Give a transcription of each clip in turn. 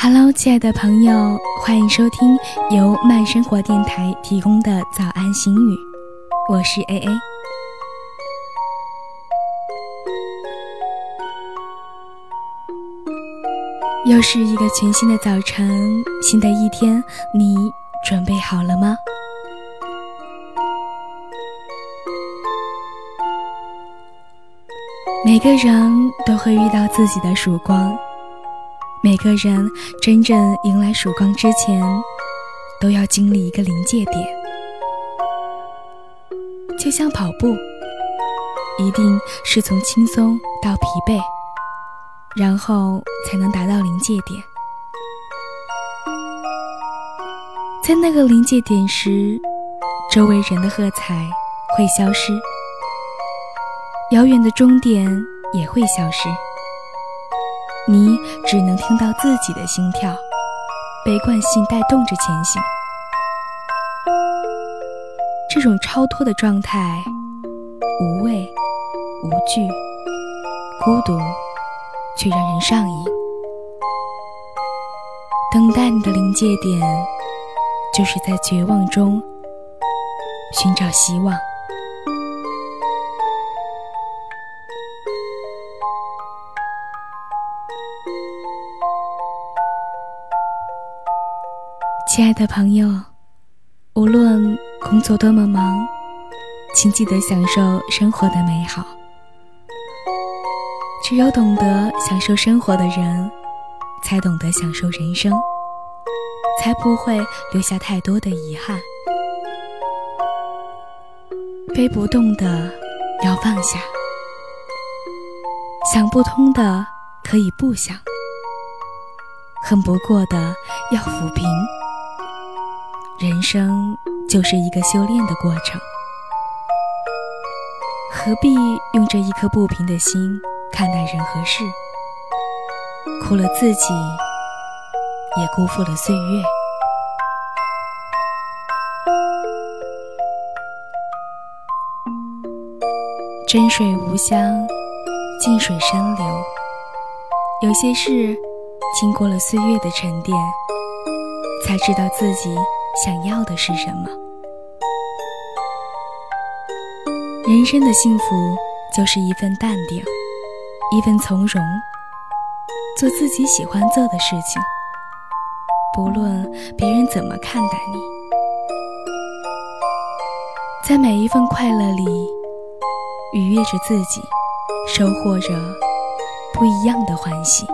Hello，亲爱的朋友，欢迎收听由慢生活电台提供的早安心语，我是 A A。又是一个全新的早晨，新的一天，你准备好了吗？每个人都会遇到自己的曙光，每个人真正迎来曙光之前，都要经历一个临界点。就像跑步，一定是从轻松到疲惫，然后才能达到临界点。在那个临界点时，周围人的喝彩会消失。遥远的终点也会消失，你只能听到自己的心跳，被惯性带动着前行。这种超脱的状态，无畏、无惧、孤独，却让人上瘾。等待你的临界点，就是在绝望中寻找希望。亲爱的朋友，无论工作多么忙，请记得享受生活的美好。只有懂得享受生活的人，才懂得享受人生，才不会留下太多的遗憾。背不动的要放下，想不通的可以不想，恨不过的要抚平。人生就是一个修炼的过程，何必用这一颗不平的心看待人和事？苦了自己，也辜负了岁月。真水无香，静水深流。有些事，经过了岁月的沉淀，才知道自己。想要的是什么？人生的幸福就是一份淡定，一份从容，做自己喜欢做的事情，不论别人怎么看待你，在每一份快乐里愉悦着自己，收获着不一样的欢喜。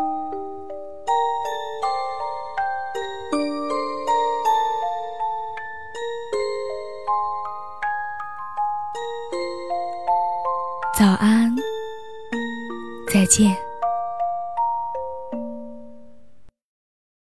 早安，再见。